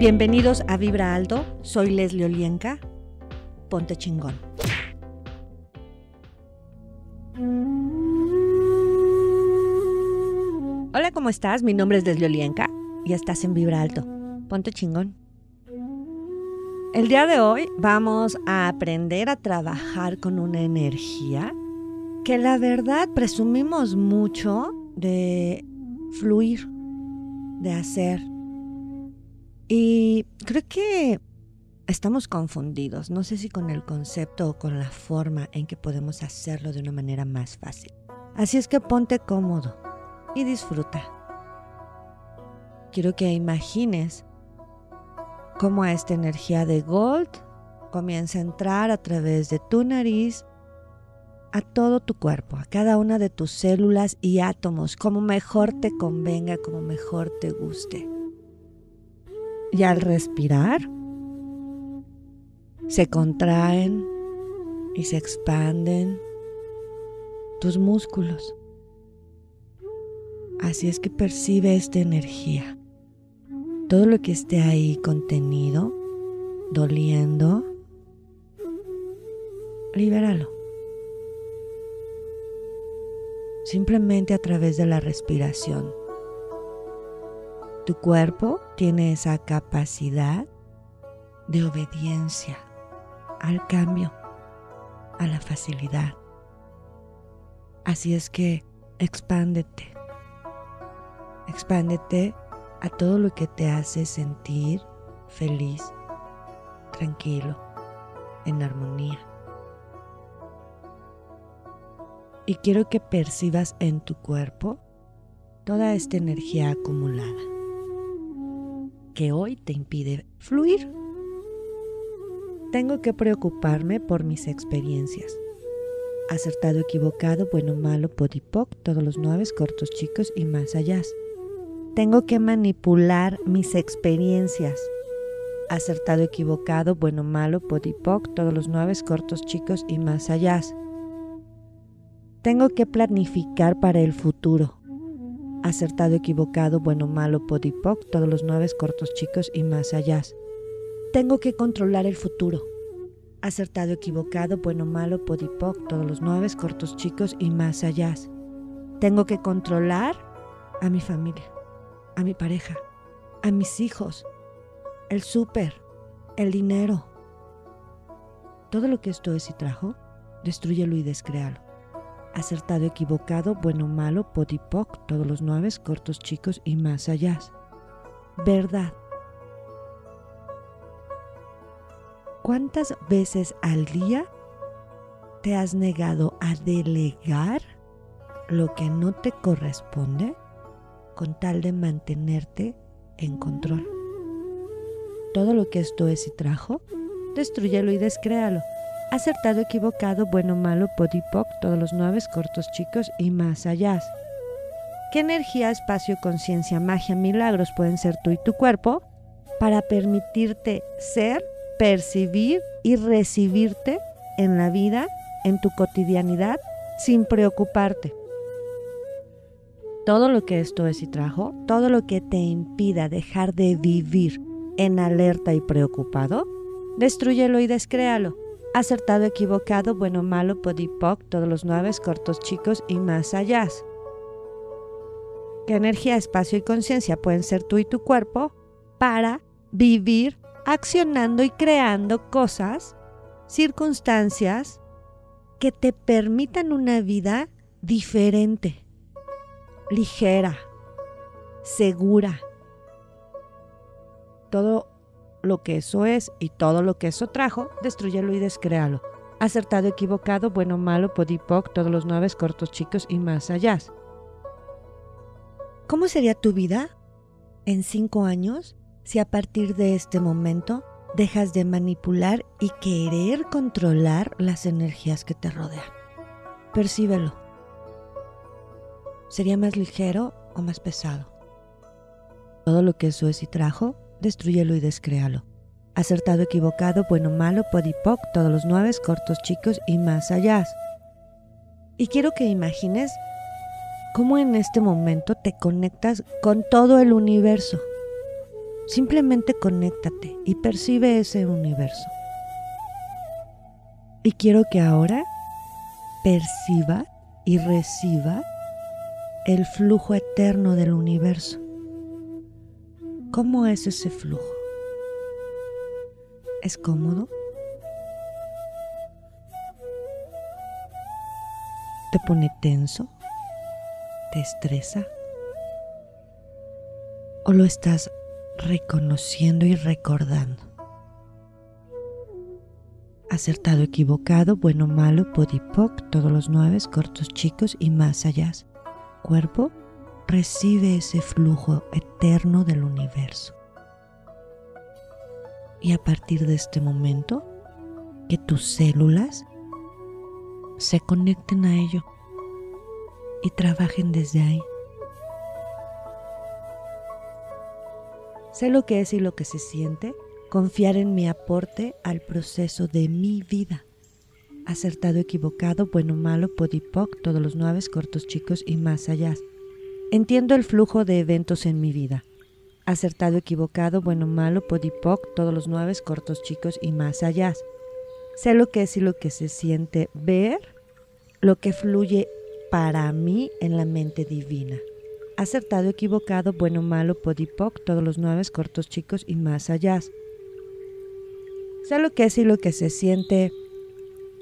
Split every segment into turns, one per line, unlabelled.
Bienvenidos a Vibra Alto, soy Leslie Olienka. Ponte chingón. Hola, ¿cómo estás? Mi nombre es Leslie Olienka y estás en Vibra Alto. Ponte chingón. El día de hoy vamos a aprender a trabajar con una energía que la verdad presumimos mucho de fluir, de hacer. Y creo que estamos confundidos, no sé si con el concepto o con la forma en que podemos hacerlo de una manera más fácil. Así es que ponte cómodo y disfruta. Quiero que imagines cómo esta energía de Gold comienza a entrar a través de tu nariz a todo tu cuerpo, a cada una de tus células y átomos, como mejor te convenga, como mejor te guste. Y al respirar, se contraen y se expanden tus músculos. Así es que percibe esta energía. Todo lo que esté ahí contenido, doliendo, libéralo. Simplemente a través de la respiración. Tu cuerpo tiene esa capacidad de obediencia al cambio, a la facilidad. Así es que expándete. Expándete a todo lo que te hace sentir feliz, tranquilo, en armonía. Y quiero que percibas en tu cuerpo toda esta energía acumulada que hoy te impide fluir. Tengo que preocuparme por mis experiencias. Acertado, equivocado, bueno, malo, podipoc, todos los nueve, cortos, chicos y más allá. Tengo que manipular mis experiencias. Acertado, equivocado, bueno, malo, podipoc, todos los nueve, cortos, chicos y más allá. Tengo que planificar para el futuro. Acertado, equivocado, bueno, malo, podipoc, todos los nueve, cortos, chicos y más allá. Tengo que controlar el futuro. Acertado, equivocado, bueno, malo, podipoc, todos los nueve, cortos, chicos y más allá. Tengo que controlar a mi familia a mi pareja, a mis hijos, el súper, el dinero. Todo lo que esto es y trajo, destruyelo y descréalo. Acertado, equivocado, bueno, malo, podipoc, todos los nueve, cortos, chicos y más allá. Verdad. ¿Cuántas veces al día te has negado a delegar lo que no te corresponde? con tal de mantenerte en control. Todo lo que esto es y trajo, destruyelo y descréalo. Acertado, equivocado, bueno, malo, podipoc, todos los nueve cortos, chicos y más allá. ¿Qué energía, espacio, conciencia, magia, milagros pueden ser tú y tu cuerpo para permitirte ser, percibir y recibirte en la vida, en tu cotidianidad, sin preocuparte? todo lo que esto es y trajo, todo lo que te impida dejar de vivir en alerta y preocupado, destruyelo y descréalo. Acertado, equivocado, bueno, malo, podipoc, todos los nueve, cortos, chicos y más allá. ¿Qué energía, espacio y conciencia pueden ser tú y tu cuerpo para vivir accionando y creando cosas, circunstancias que te permitan una vida diferente? ligera, segura. Todo lo que eso es y todo lo que eso trajo, destruyelo y descréalo. Acertado, equivocado, bueno, malo, podipoc, todos los nueve cortos, chicos y más allá. ¿Cómo sería tu vida en cinco años si a partir de este momento dejas de manipular y querer controlar las energías que te rodean? Percíbelo. ¿Sería más ligero o más pesado? Todo lo que eso es y trajo, destruyelo y descréalo. Acertado, equivocado, bueno, malo, podipoc, todos los nueve, cortos, chicos y más allá. Y quiero que imagines cómo en este momento te conectas con todo el universo. Simplemente conéctate y percibe ese universo. Y quiero que ahora perciba y reciba el flujo eterno del universo. ¿Cómo es ese flujo? ¿Es cómodo? ¿Te pone tenso? ¿Te estresa? ¿O lo estás reconociendo y recordando? Acertado, equivocado, bueno, malo, podipoc, todos los nueve, cortos, chicos y más allá. Cuerpo, recibe ese flujo eterno del universo. Y a partir de este momento, que tus células se conecten a ello y trabajen desde ahí. Sé lo que es y lo que se siente confiar en mi aporte al proceso de mi vida. Acertado, equivocado, bueno, malo, podipoc, todos los nueve, cortos, chicos y más allá. Entiendo el flujo de eventos en mi vida. Acertado, equivocado, bueno, malo, podipoc, todos los nueve, cortos, chicos y más allá. Sé lo que es y lo que se siente ver lo que fluye para mí en la mente divina. Acertado, equivocado, bueno, malo, podipoc, todos los nueve, cortos, chicos y más allá. Sé lo que es y lo que se siente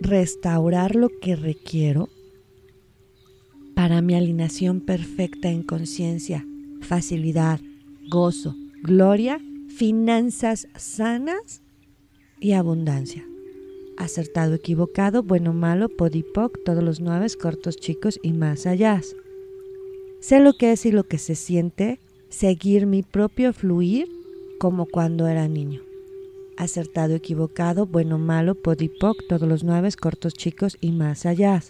restaurar lo que requiero para mi alineación perfecta en conciencia, facilidad, gozo, gloria, finanzas sanas y abundancia acertado, equivocado, bueno, malo, podipoc, todos los nueve, cortos, chicos y más allá. Sé lo que es y lo que se siente seguir mi propio fluir como cuando era niño. Acertado, equivocado, bueno, malo, podipoc, todos los nueve, cortos, chicos y más allá.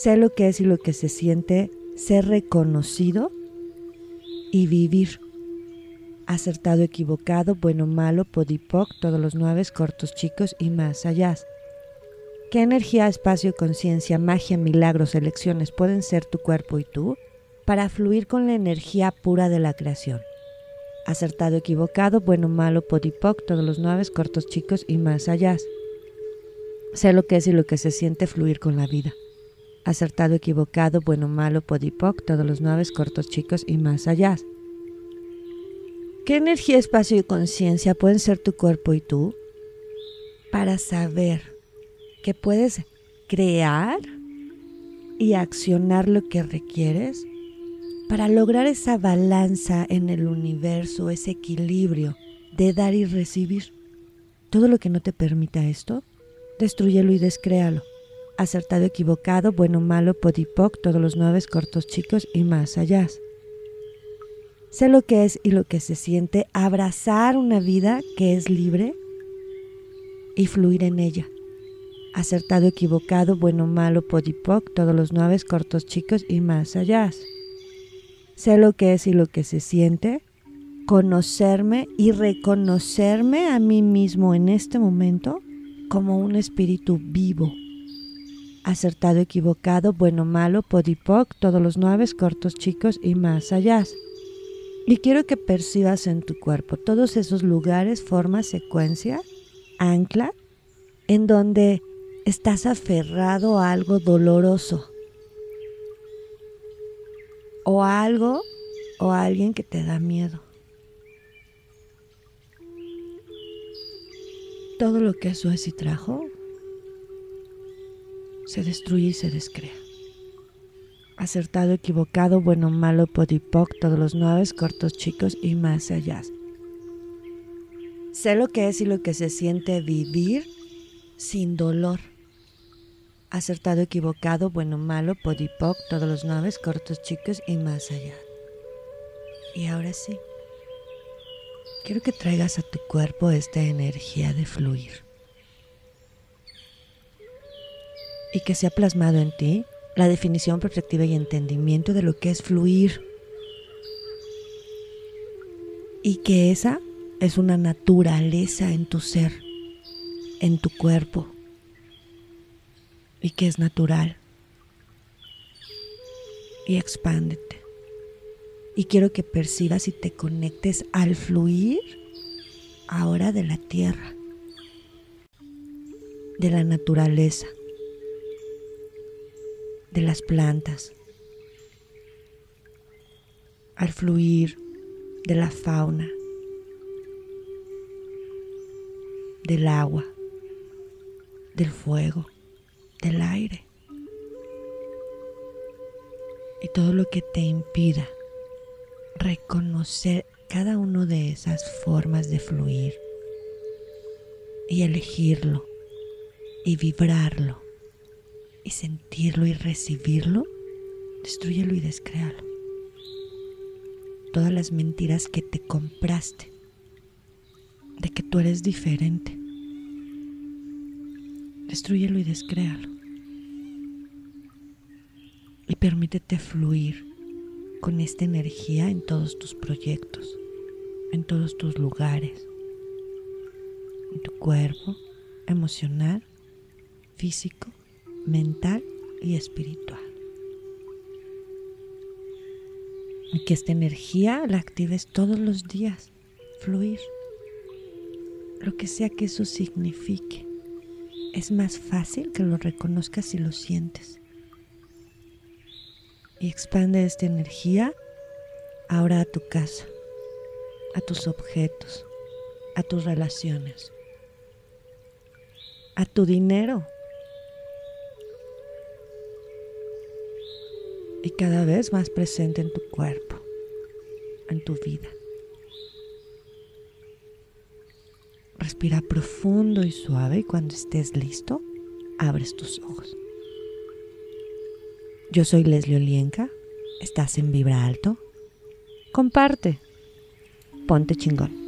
Sé lo que es y lo que se siente ser reconocido y vivir acertado, equivocado, bueno, malo, podipoc, todos los nueve, cortos, chicos y más allá. ¿Qué energía, espacio, conciencia, magia, milagros, elecciones pueden ser tu cuerpo y tú para fluir con la energía pura de la creación? Acertado, equivocado, bueno, malo, podipoc, todos los nueve, cortos, chicos y más allá. Sé lo que es y lo que se siente fluir con la vida. Acertado, equivocado, bueno, malo, podipoc, todos los nueve, cortos, chicos y más allá. ¿Qué energía, espacio y conciencia pueden ser tu cuerpo y tú para saber que puedes crear y accionar lo que requieres para lograr esa balanza en el universo, ese equilibrio de dar y recibir? Todo lo que no te permita esto, destruyelo y descréalo. Acertado, equivocado, bueno, malo, podipoc, todos los nueve cortos chicos y más allá. Sé lo que es y lo que se siente abrazar una vida que es libre y fluir en ella. Acertado, equivocado, bueno, malo, podipoc, todos los nueve cortos chicos y más allá. Sé lo que es y lo que se siente, conocerme y reconocerme a mí mismo en este momento como un espíritu vivo. Acertado, equivocado, bueno, malo, podipoc, todos los nueve cortos chicos y más allá. Y quiero que percibas en tu cuerpo todos esos lugares, forma, secuencia, ancla, en donde estás aferrado a algo doloroso o a algo o a alguien que te da miedo. Todo lo que eso es y trajo se destruye y se descrea acertado, equivocado, bueno, malo, podipoc, todos los nueve, cortos, chicos y más allá. Sé lo que es y lo que se siente vivir sin dolor. Acertado, equivocado, bueno, malo, podipoc, todos los nueve, cortos, chicos y más allá. Y ahora sí, quiero que traigas a tu cuerpo esta energía de fluir. Y que sea plasmado en ti la definición, perspectiva y entendimiento de lo que es fluir. Y que esa es una naturaleza en tu ser, en tu cuerpo, y que es natural. Y expándete. Y quiero que percibas y te conectes al fluir ahora de la tierra, de la naturaleza, de las plantas, al fluir de la fauna, del agua, del fuego, del aire. Y todo lo que te impida reconocer cada una de esas formas de fluir y elegirlo y vibrarlo y sentirlo y recibirlo, destruyelo y descréalo. Todas las mentiras que te compraste de que tú eres diferente, destruyelo y descréalo. Y permítete fluir con esta energía en todos tus proyectos, en todos tus lugares, en tu cuerpo emocional, físico, mental y espiritual. Y que esta energía la actives todos los días, fluir, lo que sea que eso signifique. Es más fácil que lo reconozcas y lo sientes y expande esta energía ahora a tu casa, a tus objetos, a tus relaciones, a tu dinero. Cada vez más presente en tu cuerpo, en tu vida. Respira profundo y suave y cuando estés listo, abres tus ojos. Yo soy Leslie Olienka. Estás en Vibra Alto. Comparte. Ponte chingón.